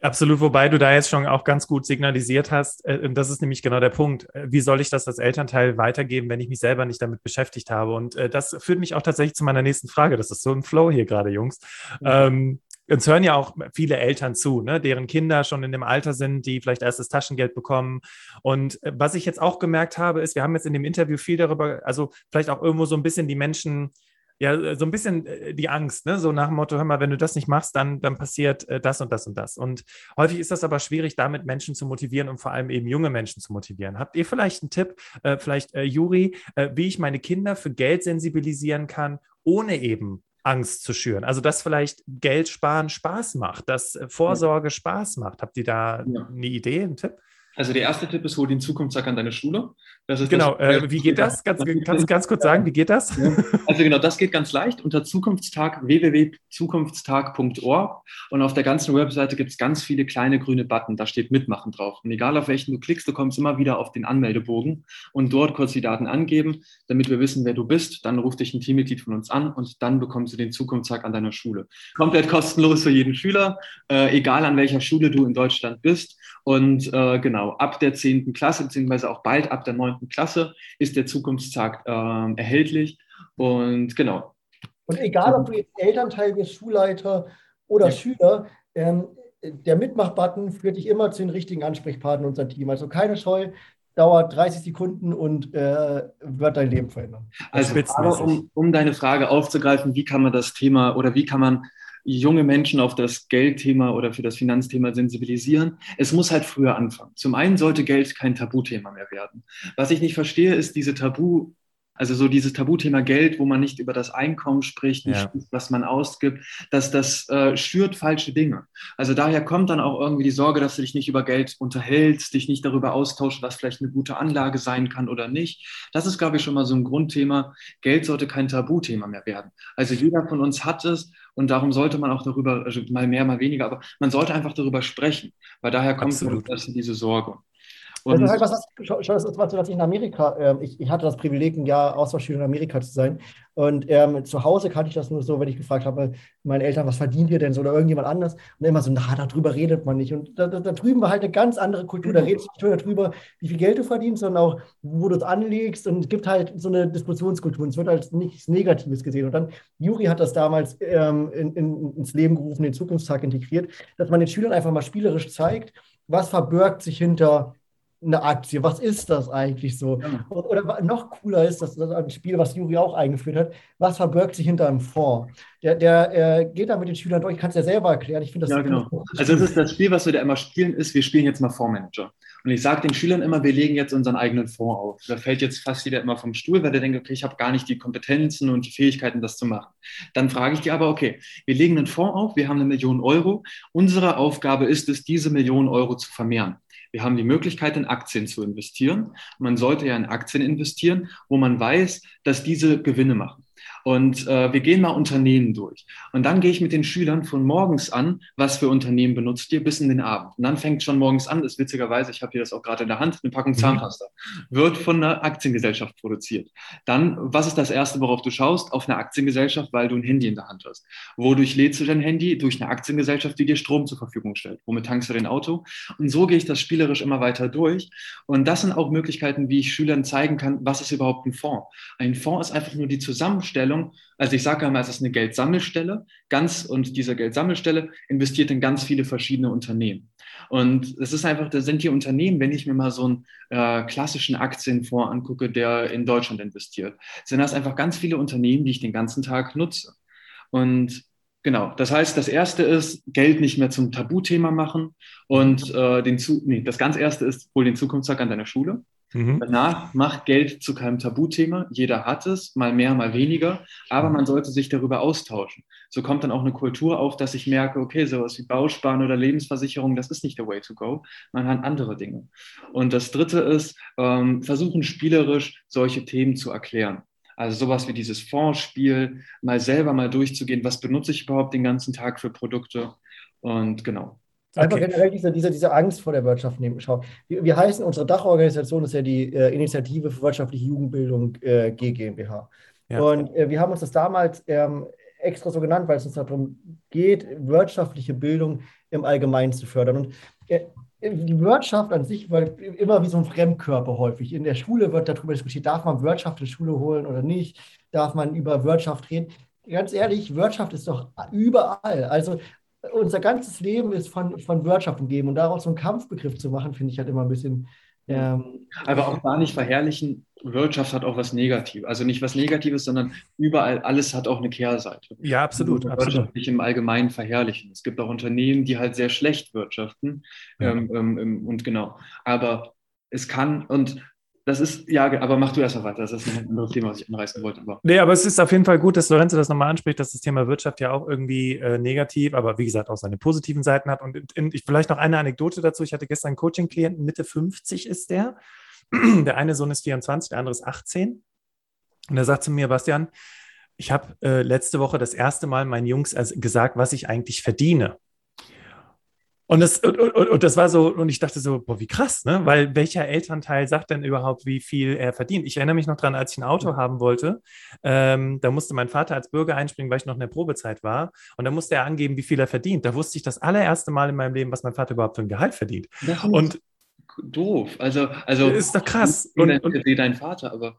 Absolut, wobei du da jetzt schon auch ganz gut signalisiert hast, äh, und das ist nämlich genau der Punkt, äh, wie soll ich das als Elternteil weitergeben, wenn ich mich selber nicht damit beschäftigt habe? Und äh, das führt mich auch tatsächlich zu meiner nächsten Frage. Das ist so ein Flow hier gerade, Jungs. Mhm. Ähm, uns hören ja auch viele Eltern zu, ne, deren Kinder schon in dem Alter sind, die vielleicht erstes Taschengeld bekommen. Und was ich jetzt auch gemerkt habe, ist, wir haben jetzt in dem Interview viel darüber, also vielleicht auch irgendwo so ein bisschen die Menschen ja, äh, so ein bisschen äh, die Angst, ne? so nach dem Motto, hör mal, wenn du das nicht machst, dann, dann passiert äh, das und das und das. Und häufig ist das aber schwierig, damit Menschen zu motivieren und vor allem eben junge Menschen zu motivieren. Habt ihr vielleicht einen Tipp, äh, vielleicht äh, Juri, wie ich meine Kinder für Geld sensibilisieren kann, ohne eben Angst zu schüren? Also, dass vielleicht Geld sparen Spaß macht, dass Vorsorge Spaß macht. Habt ihr da ja. eine Idee, einen Tipp? Also der erste Tipp ist, hol den Zukunftstag an deine Schule. genau, das, äh, wie geht das? Ganz, kannst du ganz kurz sagen, wie geht das? Ja. Also genau, das geht ganz leicht unter Zukunftstag www.zukunftstag.org und auf der ganzen Webseite gibt es ganz viele kleine grüne Button, da steht Mitmachen drauf. Und egal auf welchen du klickst, du kommst immer wieder auf den Anmeldebogen und dort kurz die Daten angeben, damit wir wissen, wer du bist. Dann ruft dich ein Teammitglied von uns an und dann bekommst du den Zukunftstag an deiner Schule. Komplett kostenlos für jeden Schüler, äh, egal an welcher Schule du in Deutschland bist. Und äh, genau, ab der 10. Klasse, beziehungsweise auch bald ab der 9. Klasse, ist der Zukunftstag äh, erhältlich. Und genau. Und egal, ob du jetzt Elternteil bist, Schulleiter oder ja. Schüler, ähm, der Mitmach-Button führt dich immer zu den richtigen Ansprechpartnern unser Team. Also keine Scheu, dauert 30 Sekunden und äh, wird dein Leben verändern. Also, aber um, um deine Frage aufzugreifen, wie kann man das Thema oder wie kann man junge Menschen auf das Geldthema oder für das Finanzthema sensibilisieren. Es muss halt früher anfangen. Zum einen sollte Geld kein Tabuthema mehr werden. Was ich nicht verstehe, ist diese Tabu, also so dieses Tabuthema Geld, wo man nicht über das Einkommen spricht, nicht ja. was man ausgibt, dass das äh, schürt falsche Dinge. Also daher kommt dann auch irgendwie die Sorge, dass du dich nicht über Geld unterhältst, dich nicht darüber austauschst, was vielleicht eine gute Anlage sein kann oder nicht. Das ist, glaube ich, schon mal so ein Grundthema. Geld sollte kein Tabuthema mehr werden. Also jeder von uns hat es und darum sollte man auch darüber, also mal mehr, mal weniger, aber man sollte einfach darüber sprechen, weil daher kommt diese Sorge. Und das ist halt was, ist was, was ich in Amerika, äh, ich, ich, hatte das Privileg, ein Jahr Austauschschüler in Amerika zu sein. Und ähm, zu Hause kannte ich das nur so, wenn ich gefragt habe, meine Eltern, was verdient ihr denn so oder irgendjemand anders? Und immer so, na, darüber redet man nicht. Und da, da, da drüben war halt eine ganz andere Kultur. Da redest du nicht darüber, wie viel Geld du verdienst, sondern auch, wo du es anlegst. Und es gibt halt so eine Diskussionskultur. Und es wird als nichts Negatives gesehen. Und dann, Juri hat das damals ähm, in, in, ins Leben gerufen, den Zukunftstag integriert, dass man den Schülern einfach mal spielerisch zeigt, was verbirgt sich hinter eine Aktie. Was ist das eigentlich so? Ja. Oder noch cooler ist, das, das ein Spiel, was Juri auch eingeführt hat, was verbirgt sich hinter einem Fonds? Der, der äh, geht da mit den Schülern durch, ich kann es ja selber erklären. Ich finde das ja, genau. Also das ist das Spiel, was wir da immer spielen, ist, wir spielen jetzt mal Fondsmanager. Und ich sage den Schülern immer, wir legen jetzt unseren eigenen Fonds auf. Da fällt jetzt fast jeder immer vom Stuhl, weil der denkt, okay, ich habe gar nicht die Kompetenzen und die Fähigkeiten, das zu machen. Dann frage ich die aber, okay, wir legen einen Fonds auf, wir haben eine Million Euro. Unsere Aufgabe ist es, diese Million Euro zu vermehren. Wir haben die Möglichkeit, in Aktien zu investieren. Man sollte ja in Aktien investieren, wo man weiß, dass diese Gewinne machen. Und äh, wir gehen mal Unternehmen durch. Und dann gehe ich mit den Schülern von morgens an, was für Unternehmen benutzt ihr, bis in den Abend. Und dann fängt schon morgens an, das ist witzigerweise, ich habe hier das auch gerade in der Hand, eine Packung mhm. Zahnpasta, wird von einer Aktiengesellschaft produziert. Dann, was ist das Erste, worauf du schaust? Auf eine Aktiengesellschaft, weil du ein Handy in der Hand hast. Wodurch lädst du dein Handy? Durch eine Aktiengesellschaft, die dir Strom zur Verfügung stellt. Womit tankst du dein Auto? Und so gehe ich das spielerisch immer weiter durch. Und das sind auch Möglichkeiten, wie ich Schülern zeigen kann, was ist überhaupt ein Fonds. Ein Fonds ist einfach nur die Zusammenstellung Stellung. Also ich sage einmal, es ist eine Geldsammelstelle, ganz und diese Geldsammelstelle investiert in ganz viele verschiedene Unternehmen. Und es ist einfach, da sind die Unternehmen, wenn ich mir mal so einen äh, klassischen Aktienfonds angucke, der in Deutschland investiert, sind das einfach ganz viele Unternehmen, die ich den ganzen Tag nutze. Und Genau, das heißt, das erste ist, Geld nicht mehr zum Tabuthema machen und äh, den zu, nee, das ganz erste ist, hol den Zukunftstag an deiner Schule. Mhm. Danach macht Geld zu keinem Tabuthema. Jeder hat es, mal mehr, mal weniger. Aber man sollte sich darüber austauschen. So kommt dann auch eine Kultur auf, dass ich merke, okay, sowas wie Bausparen oder Lebensversicherung, das ist nicht der Way to go. Man hat andere Dinge. Und das dritte ist, ähm, versuchen spielerisch solche Themen zu erklären. Also sowas wie dieses Fondsspiel, mal selber mal durchzugehen, was benutze ich überhaupt den ganzen Tag für Produkte. Und genau. Einfach okay. generell diese, diese, diese Angst vor der Wirtschaft nehmen. Schau, wir, wir heißen, unsere Dachorganisation ist ja die äh, Initiative für wirtschaftliche Jugendbildung äh, GmbH. Ja. Und äh, wir haben uns das damals ähm, extra so genannt, weil es uns darum geht, wirtschaftliche Bildung im Allgemeinen zu fördern. Und äh, die Wirtschaft an sich war immer wie so ein Fremdkörper häufig. In der Schule wird darüber diskutiert, darf man Wirtschaft in die Schule holen oder nicht, darf man über Wirtschaft reden. Ganz ehrlich, Wirtschaft ist doch überall. Also unser ganzes Leben ist von, von Wirtschaft umgeben und daraus so einen Kampfbegriff zu machen, finde ich halt immer ein bisschen ähm, aber auch da nicht verherrlichen, Wirtschaft hat auch was Negatives. Also nicht was Negatives, sondern überall, alles hat auch eine Kehrseite. Ja, absolut. Wirtschaft nicht im Allgemeinen verherrlichen. Es gibt auch Unternehmen, die halt sehr schlecht wirtschaften. Ja. Ähm, ähm, ähm und genau. Aber es kann, und das ist, ja, aber mach du erst mal weiter. Das ist ein anderes Thema, was ich anreißen wollte. Aber. Nee, aber es ist auf jeden Fall gut, dass Lorenzo das nochmal anspricht, dass das Thema Wirtschaft ja auch irgendwie äh, negativ, aber wie gesagt auch seine positiven Seiten hat. Und in, in, ich, vielleicht noch eine Anekdote dazu. Ich hatte gestern einen Coaching-Klienten, Mitte 50 ist der. Der eine Sohn ist 24, der andere ist 18. Und er sagt zu mir, Bastian, ich habe äh, letzte Woche das erste Mal meinen Jungs gesagt, was ich eigentlich verdiene. Und das, und, und, und, das war so, und ich dachte so, boah, wie krass, ne? Weil welcher Elternteil sagt denn überhaupt, wie viel er verdient? Ich erinnere mich noch dran, als ich ein Auto haben wollte, ähm, da musste mein Vater als Bürger einspringen, weil ich noch in der Probezeit war. Und da musste er angeben, wie viel er verdient. Da wusste ich das allererste Mal in meinem Leben, was mein Vater überhaupt für ein Gehalt verdient. und doof. Also, also ist doch krass. Und, und, und dein Vater, aber.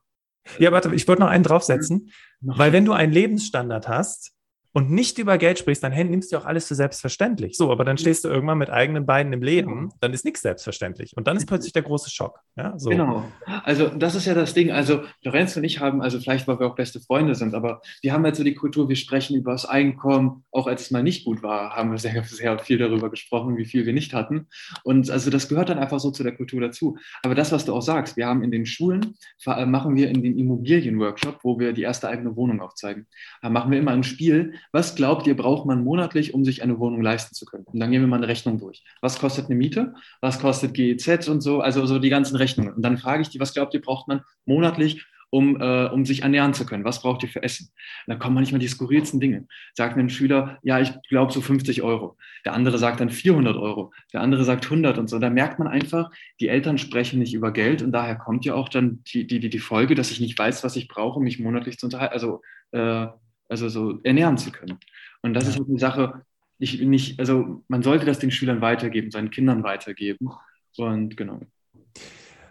Ja, warte, ich wollte noch einen draufsetzen, weil wenn du einen Lebensstandard hast, und nicht über Geld sprichst, dann nimmst du auch alles für selbstverständlich. So, aber dann stehst du irgendwann mit eigenen Beinen im Leben, dann ist nichts selbstverständlich. Und dann ist plötzlich der große Schock. Ja, so. Genau. Also, das ist ja das Ding. Also, Lorenz und ich haben, also vielleicht, weil wir auch beste Freunde sind, aber wir haben halt so die Kultur, wir sprechen über das Einkommen. Auch als es mal nicht gut war, haben wir sehr, sehr viel darüber gesprochen, wie viel wir nicht hatten. Und also, das gehört dann einfach so zu der Kultur dazu. Aber das, was du auch sagst, wir haben in den Schulen, machen wir in den Immobilienworkshop, wo wir die erste eigene Wohnung aufzeigen, da machen wir immer ein Spiel, was glaubt ihr, braucht man monatlich, um sich eine Wohnung leisten zu können? Und dann gehen wir mal eine Rechnung durch. Was kostet eine Miete? Was kostet GEZ und so? Also so die ganzen Rechnungen. Und dann frage ich die, was glaubt ihr, braucht man monatlich, um, äh, um sich ernähren zu können? Was braucht ihr für Essen? Und dann kommen manchmal die skurrilsten Dinge. Sagt ein Schüler, ja, ich glaube so 50 Euro. Der andere sagt dann 400 Euro. Der andere sagt 100 und so. Da merkt man einfach, die Eltern sprechen nicht über Geld und daher kommt ja auch dann die, die, die Folge, dass ich nicht weiß, was ich brauche, um mich monatlich zu unterhalten. Also äh, also so ernähren zu können. Und das ist halt eine Sache, ich nicht, also man sollte das den Schülern weitergeben, seinen Kindern weitergeben. Und genau.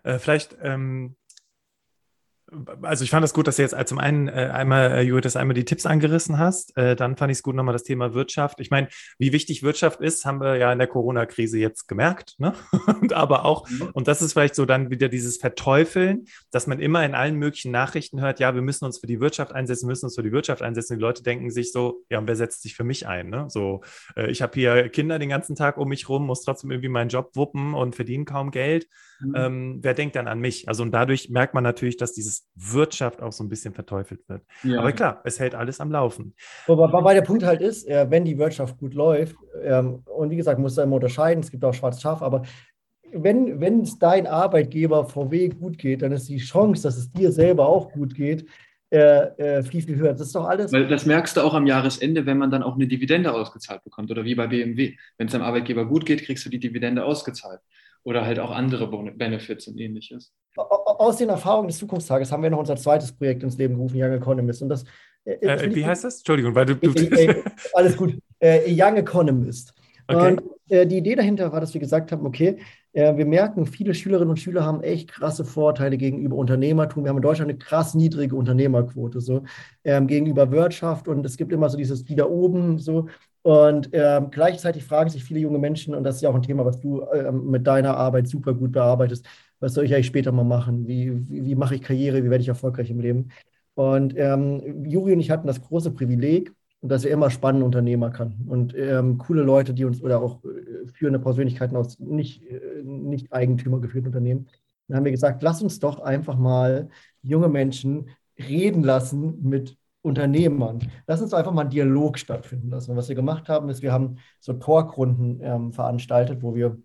Äh, vielleicht ähm, also ich fand es das gut, dass du jetzt zum einen äh, einmal, äh, Judith, einmal die Tipps angerissen hast. Äh, dann fand ich es gut nochmal das Thema Wirtschaft. Ich meine, wie wichtig Wirtschaft ist, haben wir ja in der Corona-Krise jetzt gemerkt. Ne? und aber auch, mhm. und das ist vielleicht so dann wieder dieses Verteufeln, dass man immer in allen möglichen Nachrichten hört, ja, wir müssen uns für die Wirtschaft einsetzen, müssen uns für die Wirtschaft einsetzen. Die Leute denken sich so, ja, und wer setzt sich für mich ein? Ne? So, äh, ich habe hier Kinder den ganzen Tag um mich rum, muss trotzdem irgendwie meinen Job wuppen und verdiene kaum Geld. Mhm. Ähm, wer denkt dann an mich? Also und dadurch merkt man natürlich, dass dieses Wirtschaft auch so ein bisschen verteufelt wird. Ja. Aber klar, es hält alles am Laufen. Aber, wobei der Punkt halt ist, äh, wenn die Wirtschaft gut läuft, ähm, und wie gesagt, muss da immer unterscheiden, es gibt auch schwarz Schaf, aber wenn, wenn es dein Arbeitgeber VW gut geht, dann ist die Chance, dass es dir selber auch gut geht, äh, äh, viel, viel höher. Das ist doch alles. Weil das merkst du auch am Jahresende, wenn man dann auch eine Dividende ausgezahlt bekommt oder wie bei BMW. Wenn es deinem Arbeitgeber gut geht, kriegst du die Dividende ausgezahlt oder halt auch andere Benefits und ähnliches. Aus den Erfahrungen des Zukunftstages haben wir noch unser zweites Projekt ins Leben gerufen, Young Economist. Und das, äh, äh wie heißt das? Entschuldigung, weil du. du äh, äh, alles gut. Young Economist. Okay. Und die Idee dahinter war, dass wir gesagt haben, okay, wir merken, viele Schülerinnen und Schüler haben echt krasse Vorteile gegenüber Unternehmertum. Wir haben in Deutschland eine krass niedrige Unternehmerquote so ähm, gegenüber Wirtschaft und es gibt immer so dieses wieder oben so und ähm, gleichzeitig fragen sich viele junge Menschen, und das ist ja auch ein Thema, was du ähm, mit deiner Arbeit super gut bearbeitest, was soll ich eigentlich später mal machen? Wie, wie, wie mache ich Karriere? Wie werde ich erfolgreich im Leben? Und ähm, Juri und ich hatten das große Privileg, dass wir immer spannende Unternehmer kannten und ähm, coole Leute, die uns oder auch äh, führende Persönlichkeiten aus nicht, äh, nicht eigentümergeführten Unternehmen. Dann haben wir gesagt, lass uns doch einfach mal junge Menschen reden lassen mit Unternehmern. Lass uns einfach mal einen Dialog stattfinden lassen. Und was wir gemacht haben, ist, wir haben so Talkrunden ähm, veranstaltet, wo wir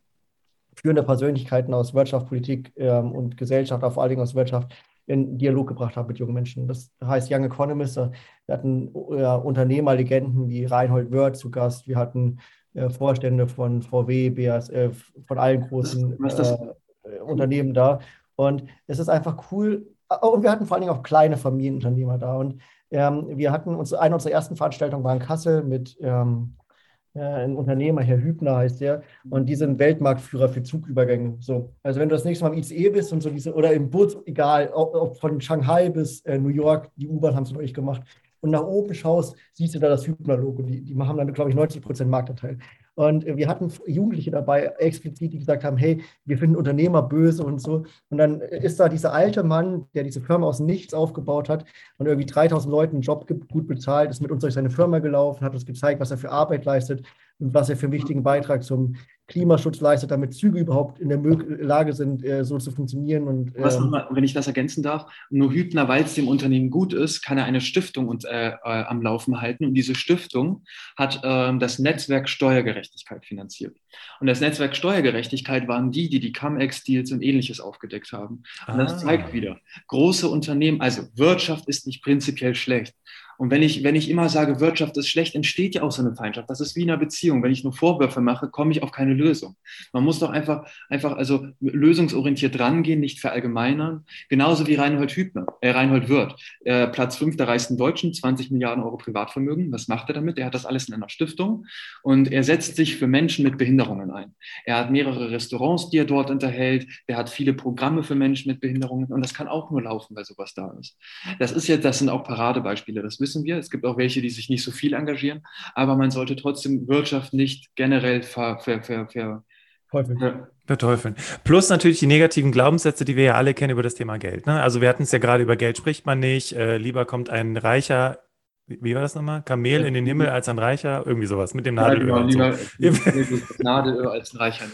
führende Persönlichkeiten aus Wirtschaft, Politik ähm, und Gesellschaft, vor allen Dingen aus Wirtschaft, in Dialog gebracht haben mit jungen Menschen. Das heißt Young Economist. Wir hatten äh, Unternehmerlegenden wie Reinhold Wörth zu Gast. Wir hatten äh, Vorstände von VW, BASF, von allen großen äh, Unternehmen da. Und es ist einfach cool. Und wir hatten vor allen Dingen auch kleine Familienunternehmer da. Und Ähm, wir hatten uns, eine unserer ersten Veranstaltungen war in Kassel mit ähm, äh, einem Unternehmer, Herr Hübner heißt der, und die sind Weltmarktführer für Zugübergänge. So, also wenn du das nächste Mal im ICE bist und so diese, oder im Bus, egal, ob, ob von Shanghai bis äh, New York, die U-Bahn haben es neulich gemacht, und nach oben schaust, siehst du da das Hübner-Logo. Die, die haben dann, glaube ich, 90 Prozent Marktanteil. Und wir hatten Jugendliche dabei, explizit, die gesagt haben, hey, wir finden Unternehmer böse und so. Und dann ist da dieser alte Mann, der diese Firma aus nichts aufgebaut hat und irgendwie 3000 Leuten einen Job gibt, gut bezahlt, ist mit uns durch seine Firma gelaufen, hat uns gezeigt, was er für Arbeit leistet und was er für einen wichtigen Beitrag zum Klimaschutz leistet, damit Züge überhaupt in der Lage sind, äh, so zu funktionieren. Und, Was ähm, mal, wenn ich das ergänzen darf, nur Hübner, weil es dem Unternehmen gut ist, kann er eine Stiftung und, äh, äh, am Laufen halten. Und diese Stiftung hat äh, das Netzwerk Steuergerechtigkeit finanziert. Und das Netzwerk Steuergerechtigkeit waren die, die die Cum-Ex-Deals und ähnliches aufgedeckt haben. Und ah. das zeigt wieder, große Unternehmen, also Wirtschaft ist nicht prinzipiell schlecht. Und wenn ich, wenn ich immer sage, Wirtschaft ist schlecht, entsteht ja auch so eine Feindschaft. Das ist wie in einer Beziehung. Wenn ich nur Vorwürfe mache, komme ich auf keine Lösung. Man muss doch einfach, einfach also lösungsorientiert rangehen, nicht verallgemeinern. Genauso wie Reinhold Hübner, äh, Reinhold Wirth, äh, Platz fünf der reichsten Deutschen, 20 Milliarden Euro Privatvermögen. Was macht er damit? Er hat das alles in einer Stiftung und er setzt sich für Menschen mit Behinderungen ein. Er hat mehrere Restaurants, die er dort unterhält. Er hat viele Programme für Menschen mit Behinderungen und das kann auch nur laufen, weil sowas da ist. Das ist jetzt, das sind auch Paradebeispiele. Das wissen wir. Es gibt auch welche, die sich nicht so viel engagieren, aber man sollte trotzdem Wirtschaft nicht generell ver, ver, ver, ver Verteufeln. Verteufeln. Plus natürlich die negativen Glaubenssätze, die wir ja alle kennen über das Thema Geld. Ne? Also wir hatten es ja gerade über Geld spricht man nicht. Äh, lieber kommt ein reicher wie war das nochmal? Kamel in den Himmel als ein Reicher? Irgendwie sowas mit dem Nadelöl. Ja, genau, lieber, so. Nadelöl als ein Reicher.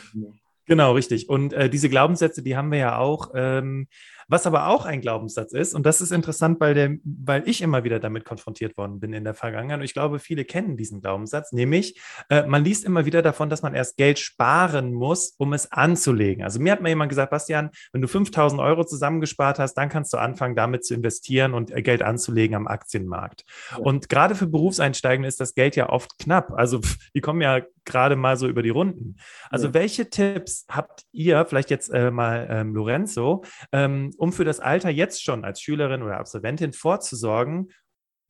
Genau, richtig. Und äh, diese Glaubenssätze, die haben wir ja auch. Ähm, was aber auch ein Glaubenssatz ist, und das ist interessant, weil, der, weil ich immer wieder damit konfrontiert worden bin in der Vergangenheit. Und ich glaube, viele kennen diesen Glaubenssatz, nämlich äh, man liest immer wieder davon, dass man erst Geld sparen muss, um es anzulegen. Also mir hat mal jemand gesagt, Bastian, wenn du 5000 Euro zusammengespart hast, dann kannst du anfangen, damit zu investieren und äh, Geld anzulegen am Aktienmarkt. Ja. Und gerade für Berufseinsteigende ist das Geld ja oft knapp. Also die kommen ja gerade mal so über die Runden. Also ja. welche Tipps habt ihr, vielleicht jetzt äh, mal ähm, Lorenzo, ähm, um für das Alter jetzt schon als Schülerin oder Absolventin vorzusorgen,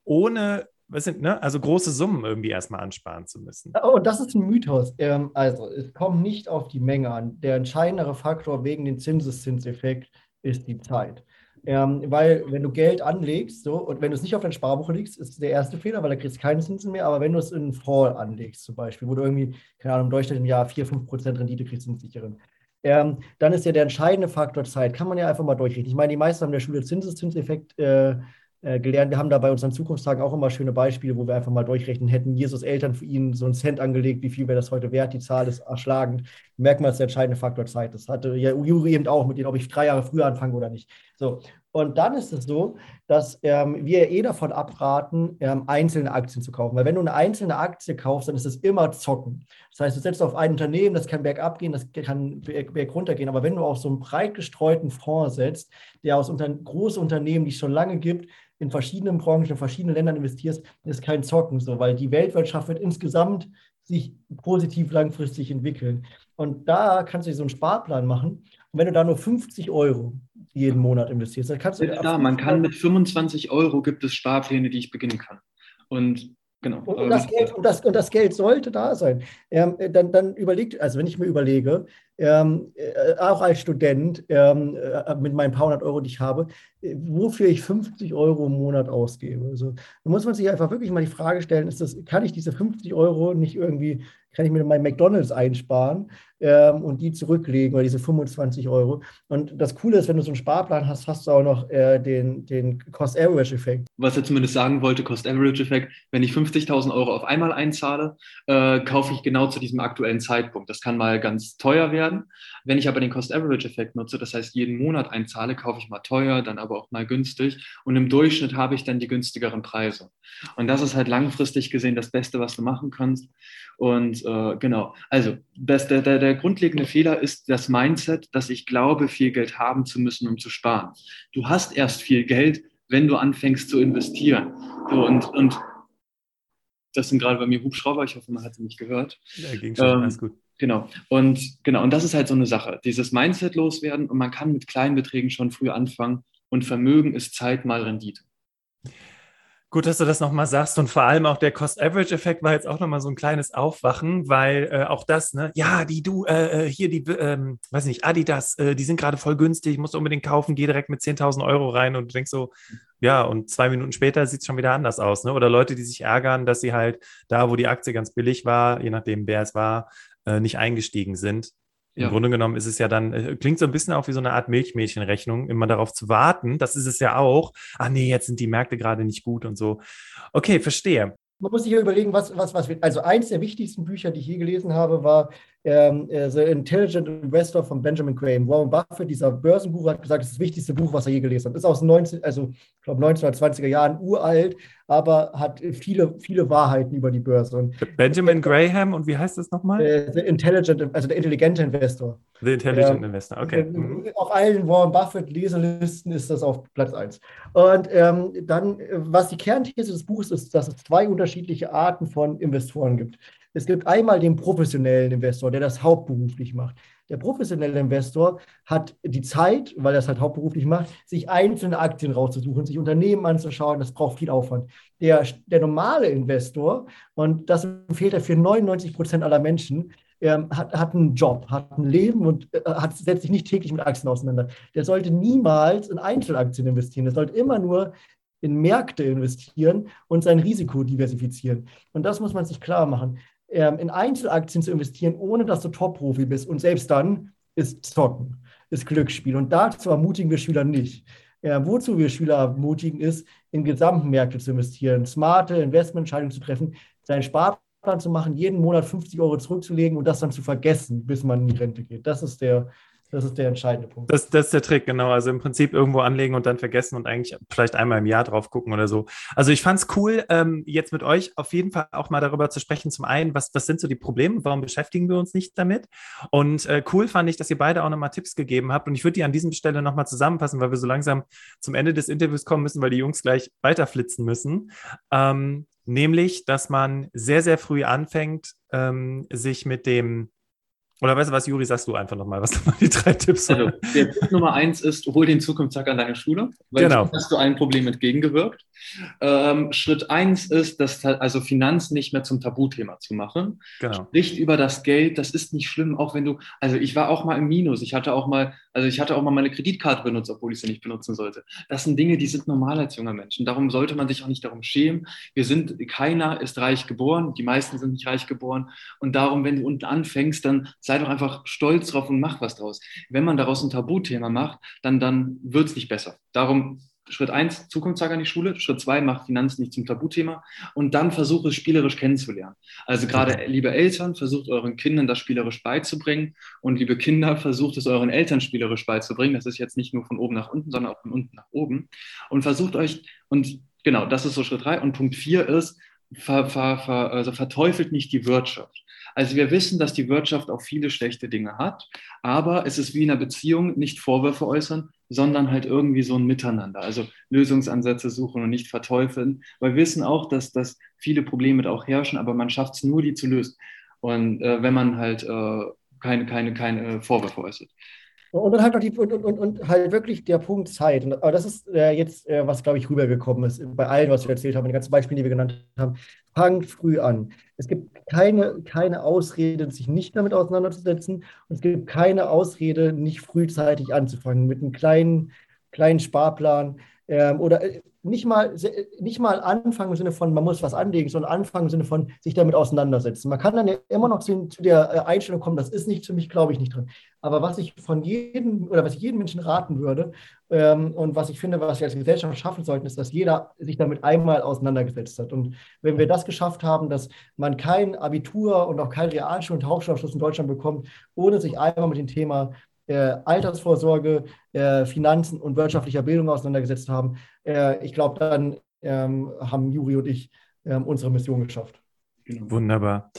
ohne was sind, ne? Also große Summen irgendwie erstmal ansparen zu müssen. Oh, das ist ein Mythos. Ähm, also, es kommt nicht auf die Menge an. Der entscheidendere Faktor wegen dem Zinseszinseffekt ist die Zeit. Ähm, weil wenn du Geld anlegst, so, und wenn du es nicht auf dein Sparbuch legst, ist der erste Fehler, weil da kriegst du keine Zinsen mehr. Aber wenn du es in Fall anlegst, zum Beispiel, wo du irgendwie, keine Ahnung, im Durchschnitt im Jahr 4, 5 Prozent Rendite kriegst, sind sicheren, ähm, dann ist ja der entscheidende Faktor Zeit. Kann man ja einfach mal durchrechnen. Ich meine, die meisten haben in der Schule Zinseszinseffekt äh, äh, gelernt. Wir haben da bei unseren Zukunftstagen auch immer schöne Beispiele, wo wir einfach mal durchrechnen hätten. Jesus Eltern für ihn so einen Cent angelegt, wie viel wäre das heute wert? Die Zahl ist erschlagend. Merkt man, dass der entscheidende Faktor Zeit ist. Hatte ja Juri eben auch mit denen, ob ich drei Jahre früher anfange oder nicht. So. Und dann ist es so, dass ähm, wir eh davon abraten, ähm, einzelne Aktien zu kaufen. Weil wenn du eine einzelne Aktie kaufst, dann ist es immer zocken. Das heißt, du setzt auf ein Unternehmen, das kann bergab gehen, das kann berg runter gehen. Aber wenn du auf so einen breit gestreuten Fonds setzt, der aus unter große Unternehmen, die es schon lange gibt, in verschiedenen Branchen, in verschiedenen Ländern investierst, ist kein Zocken so, weil die Weltwirtschaft wird insgesamt sich positiv langfristig entwickeln. Und da kannst du dir so einen Sparplan machen. Und wenn du da nur 50 Euro jeden Monat investierst. Dann kannst du ja, man kann mit 25 Euro gibt es Sparpläne, die ich beginnen kann. Und Genau. Und, und, das Geld, und, das, und das Geld sollte da sein. Ähm, dann, dann überlegt, also wenn ich mir überlege, ähm, äh, auch als Student ähm, äh, mit meinen paar hundert Euro, die ich habe, äh, wofür ich 50 Euro im Monat ausgebe. Also da muss man sich einfach wirklich mal die Frage stellen, ist das, kann ich diese 50 Euro nicht irgendwie kann ich mir mein McDonalds einsparen ähm, und die zurücklegen oder diese 25 Euro. Und das Coole ist, wenn du so einen Sparplan hast, hast du auch noch äh, den, den Cost-Average-Effekt. Was er zumindest sagen wollte, Cost-Average-Effekt, wenn ich 50.000 Euro auf einmal einzahle, äh, kaufe ich genau zu diesem aktuellen Zeitpunkt. Das kann mal ganz teuer werden. Wenn ich aber den Cost-Average-Effekt nutze, das heißt jeden Monat einzahle, kaufe ich mal teuer, dann aber auch mal günstig. Und im Durchschnitt habe ich dann die günstigeren Preise. Und das ist halt langfristig gesehen das Beste, was du machen kannst. Und äh, genau, also das, der, der, grundlegende Fehler ist das Mindset, dass ich glaube, viel Geld haben zu müssen, um zu sparen. Du hast erst viel Geld, wenn du anfängst zu investieren. So, und, und das sind gerade bei mir Hubschrauber, ich hoffe, man hat sie nicht gehört. Ja, ging schon, ähm, alles gut. Genau. Und genau, und das ist halt so eine Sache. Dieses Mindset loswerden und man kann mit kleinen Beträgen schon früh anfangen und Vermögen ist Zeit mal Rendite. Gut, dass du das nochmal sagst und vor allem auch der Cost-Average-Effekt war jetzt auch nochmal so ein kleines Aufwachen, weil äh, auch das, ne, ja, die du, äh, äh hier die, ähm, weiß nicht, Adidas, äh, die sind gerade voll günstig, musst du unbedingt kaufen, geh direkt mit 10.000 Euro rein und denkst so, ja, und zwei Minuten später sieht es schon wieder anders aus, ne? Oder Leute, die sich ärgern, dass sie halt da, wo die Aktie ganz billig war, je nachdem, wer es war, äh, nicht eingestiegen sind. Im ja. Grunde genommen ist es ja dann, äh, klingt so ein bisschen auch wie so eine Art Milchmädchenrechnung, immer darauf zu warten. Das ist es ja auch. Ah nee, jetzt sind die Märkte gerade nicht gut und so. Okay, verstehe. Man muss sich ja überlegen, was, was, was wird. Also eins der wichtigsten Bücher, die ich je gelesen habe, war ähm, äh, The Intelligent Investor von Benjamin Graham. Warren Buffett, dieser Börsenbuch, hat gesagt, das ist das wichtigste Buch, was er je gelesen hat. Ist aus 19, also ich glaube 1920er Jahren uralt, aber hat viele, viele Wahrheiten über die Börse. Und Benjamin Graham und wie heißt das nochmal? Äh, the Intelligent, also der intelligente Investor. The Intelligent ähm, Investor, okay. Mhm. Auf allen Warren Buffett Leselisten ist das auf Platz 1. Und ähm, dann, was die Kernthese des Buches ist, dass es zwei unterschiedliche Arten von Investoren gibt. Es gibt einmal den professionellen Investor, der das hauptberuflich macht. Der professionelle Investor hat die Zeit, weil er es halt hauptberuflich macht, sich einzelne Aktien rauszusuchen, sich Unternehmen anzuschauen. Das braucht viel Aufwand. Der, der normale Investor, und das empfiehlt er für 99 Prozent aller Menschen, ähm, hat, hat einen Job, hat ein Leben und äh, hat, setzt sich nicht täglich mit Aktien auseinander. Der sollte niemals in Einzelaktien investieren. Der sollte immer nur in Märkte investieren und sein Risiko diversifizieren. Und das muss man sich klar machen ähm, in Einzelaktien zu investieren, ohne dass du Top-Profi bist. Und selbst dann ist Zocken, ist Glücksspiel. Und dazu ermutigen wir Schüler nicht. Äh, wozu wir Schüler ermutigen, ist, in gesamten Märkte zu investieren, smarte Investmententscheidungen zu treffen, seinen Sparplan zu machen, jeden Monat 50 Euro zurückzulegen und das dann zu vergessen, bis man in die Rente geht. Das ist der, das ist der entscheidende Punkt. Das, das ist der Trick, genau. Also im Prinzip irgendwo anlegen und dann vergessen und eigentlich vielleicht einmal im Jahr drauf gucken oder so. Also ich fand es cool, ähm, jetzt mit euch auf jeden Fall auch mal darüber zu sprechen. Zum einen, was, was sind so die Probleme? Warum beschäftigen wir uns nicht damit? Und äh, cool fand ich, dass ihr beide auch nochmal Tipps gegeben habt. Und ich würde die an diesem Stelle nochmal zusammenfassen, weil wir so langsam zum Ende des Interviews kommen müssen, weil die Jungs gleich weiterflitzen müssen. Ähm, nämlich, dass man sehr, sehr früh anfängt, ähm, sich mit dem oder weißt du was, Juri, sagst du einfach nochmal, was nochmal die drei Tipps sind. Also, der Tipp Nummer eins ist, hol den Zukunftstag an deine Schule, weil genau. hast du ein Problem entgegengewirkt. Ähm, Schritt eins ist, dass also Finanzen nicht mehr zum Tabuthema zu machen. Genau. Spricht über das Geld, das ist nicht schlimm, auch wenn du, also ich war auch mal im Minus, ich hatte auch mal, also ich hatte auch mal meine Kreditkarte benutzt, obwohl ich sie nicht benutzen sollte. Das sind Dinge, die sind normal als junger Mensch. Darum sollte man sich auch nicht darum schämen. Wir sind, keiner ist reich geboren, die meisten sind nicht reich geboren. Und darum, wenn du unten anfängst, dann sei doch einfach stolz drauf und mach was draus. Wenn man daraus ein Tabuthema macht, dann, dann wird es nicht besser. Darum Schritt eins, Zukunftstag an die Schule. Schritt zwei, mach Finanzen nicht zum Tabuthema. Und dann versuche es spielerisch kennenzulernen. Also gerade liebe Eltern, versucht euren Kindern das spielerisch beizubringen. Und liebe Kinder, versucht es euren Eltern spielerisch beizubringen. Das ist jetzt nicht nur von oben nach unten, sondern auch von unten nach oben. Und versucht euch, und genau, das ist so Schritt drei. Und Punkt vier ist, ver, ver, ver, also verteufelt nicht die Wirtschaft. Also wir wissen, dass die Wirtschaft auch viele schlechte Dinge hat, aber es ist wie in einer Beziehung, nicht Vorwürfe äußern, sondern halt irgendwie so ein Miteinander. Also Lösungsansätze suchen und nicht verteufeln, weil wir wissen auch, dass, dass viele Probleme auch herrschen, aber man schafft es nur, die zu lösen. Und äh, wenn man halt äh, keine, keine, keine Vorwürfe äußert. Und dann halt noch die, und, und, und halt wirklich der Punkt Zeit. Und, aber das ist äh, jetzt, äh, was, glaube ich, rübergekommen ist bei allem, was wir erzählt haben, den ganzen Beispielen, die wir genannt haben. Fangt früh an. Es gibt keine, keine Ausrede, sich nicht damit auseinanderzusetzen. Und es gibt keine Ausrede, nicht frühzeitig anzufangen mit einem kleinen, kleinen Sparplan. Ähm, oder äh, nicht mal, nicht mal anfangen im Sinne von, man muss was anlegen, sondern anfangen im Sinne von, sich damit auseinandersetzen. Man kann dann ja immer noch zu, zu der äh, Einstellung kommen, das ist nicht für mich, glaube ich nicht drin. Aber was ich von jedem oder was ich jedem Menschen raten würde ähm, und was ich finde, was wir als Gesellschaft schaffen sollten, ist, dass jeder sich damit einmal auseinandergesetzt hat. Und wenn wir das geschafft haben, dass man kein Abitur und auch kein Realschul- und Hauptschulabschluss in Deutschland bekommt, ohne sich einmal mit dem Thema äh, Altersvorsorge, äh, Finanzen und wirtschaftlicher Bildung auseinandergesetzt haben, äh, ich glaube, dann ähm, haben Juri und ich ähm, unsere Mission geschafft. Genau. Wunderbar.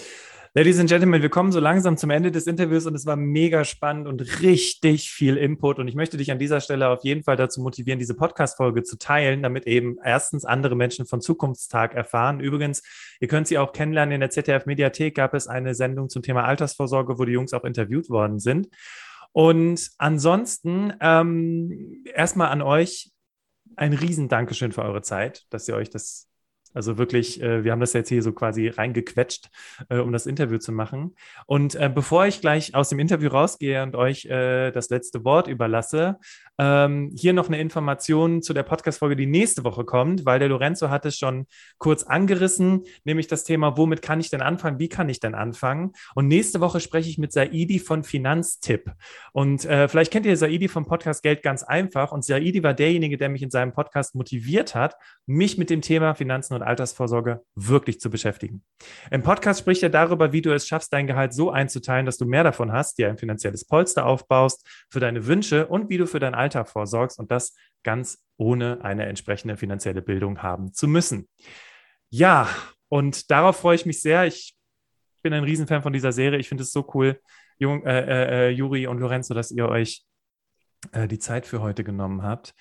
Ladies and Gentlemen, wir kommen so langsam zum Ende des Interviews und es war mega spannend und richtig viel Input. Und ich möchte dich an dieser Stelle auf jeden Fall dazu motivieren, diese Podcast-Folge zu teilen, damit eben erstens andere Menschen von Zukunftstag erfahren. Übrigens, ihr könnt sie auch kennenlernen. In der ZDF-Mediathek gab es eine Sendung zum Thema Altersvorsorge, wo die Jungs auch interviewt worden sind. Und ansonsten ähm, erstmal an euch ein riesen Dankeschön für eure Zeit, dass ihr euch das Also wirklich, äh, wir haben das jetzt hier so quasi reingequetscht, äh, um das Interview zu machen. Und äh, bevor ich gleich aus dem Interview rausgehe und euch das letzte Wort überlasse, ähm, hier noch eine Information zu der Podcast-Folge, die nächste Woche kommt, weil der Lorenzo hat es schon kurz angerissen, nämlich das Thema, womit kann ich denn anfangen, wie kann ich denn anfangen? Und nächste Woche spreche ich mit Saidi von Finanztipp. Und vielleicht kennt ihr Saidi vom Podcast Geld ganz einfach. Und Saidi war derjenige, der mich in seinem Podcast motiviert hat, mich mit dem Thema Finanzen und Altersvorsorge wirklich zu beschäftigen. Im Podcast spricht er darüber, wie du es schaffst, dein Gehalt so einzuteilen, dass du mehr davon hast, dir ein finanzielles Polster aufbaust für deine Wünsche und wie du für dein Alter vorsorgst und das ganz ohne eine entsprechende finanzielle Bildung haben zu müssen. Ja, und darauf freue ich mich sehr. Ich bin ein Riesenfan von dieser Serie. Ich finde es so cool, Jung, äh, äh, äh, Juri und Lorenzo, dass ihr euch äh, die Zeit für heute genommen habt.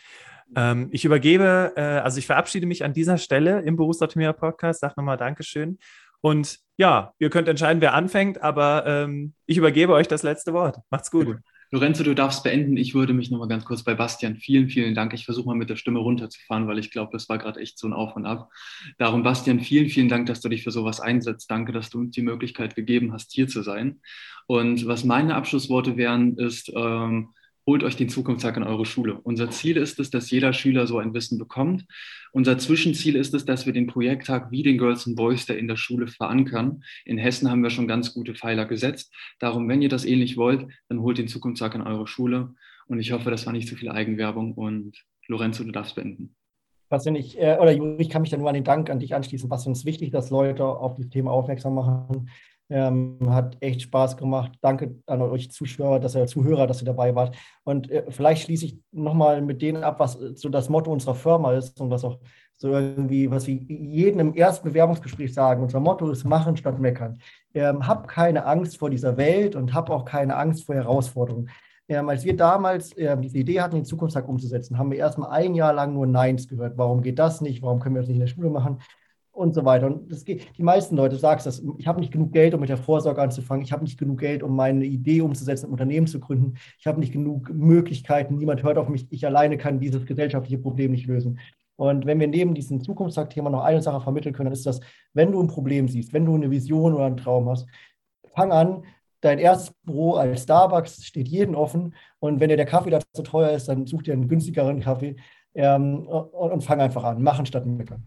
Ähm, ich übergebe, äh, also ich verabschiede mich an dieser Stelle im Berufsoptimierer Podcast, sage nochmal Dankeschön. Und ja, ihr könnt entscheiden, wer anfängt, aber ähm, ich übergebe euch das letzte Wort. Macht's gut. Lorenzo, du darfst beenden. Ich würde mich nochmal ganz kurz bei Bastian. Vielen, vielen Dank. Ich versuche mal mit der Stimme runterzufahren, weil ich glaube, das war gerade echt so ein Auf und Ab. Darum, Bastian, vielen, vielen Dank, dass du dich für sowas einsetzt. Danke, dass du uns die Möglichkeit gegeben hast, hier zu sein. Und was meine Abschlussworte wären, ist, ähm, holt euch den Zukunftstag in eure Schule. Unser Ziel ist es, dass jeder Schüler so ein Wissen bekommt. Unser Zwischenziel ist es, dass wir den Projekttag wie den Girls and Boys Day in der Schule verankern. In Hessen haben wir schon ganz gute Pfeiler gesetzt. Darum, wenn ihr das ähnlich wollt, dann holt den Zukunftstag in eure Schule. Und ich hoffe, das war nicht zu viel Eigenwerbung. Und Lorenzo, du darfst beenden. Bastian, ich, äh, oder ich kann mich da nur an den Dank an dich anschließen. Es ist wichtig, dass Leute auf dieses Thema aufmerksam machen. Ähm, hat echt Spaß gemacht. Danke an euch Zuschauer, dass ihr Zuhörer, dass ihr dabei wart. Und äh, vielleicht schließe ich nochmal mit denen ab, was so das Motto unserer Firma ist und was auch so irgendwie, was wir jedem im ersten Bewerbungsgespräch sagen. Unser Motto ist machen statt meckern. Ähm, hab keine Angst vor dieser Welt und hab auch keine Angst vor Herausforderungen. Ähm, als wir damals äh, diese Idee hatten, den Zukunftstag umzusetzen, haben wir erstmal ein Jahr lang nur Neins gehört. Warum geht das nicht? Warum können wir das nicht in der Schule machen? Und so weiter. Und das geht, die meisten Leute sagen das, ich habe nicht genug Geld, um mit der Vorsorge anzufangen, ich habe nicht genug Geld, um meine Idee umzusetzen, ein Unternehmen zu gründen, ich habe nicht genug Möglichkeiten, niemand hört auf mich, ich alleine kann dieses gesellschaftliche Problem nicht lösen. Und wenn wir neben diesem Zukunftstag-Thema noch eine Sache vermitteln können, dann ist das, wenn du ein Problem siehst, wenn du eine Vision oder einen Traum hast, fang an, dein erstes Büro als Starbucks steht jeden offen. Und wenn dir der Kaffee dazu teuer ist, dann such dir einen günstigeren Kaffee. Ähm, und, und fang einfach an, machen statt meckern.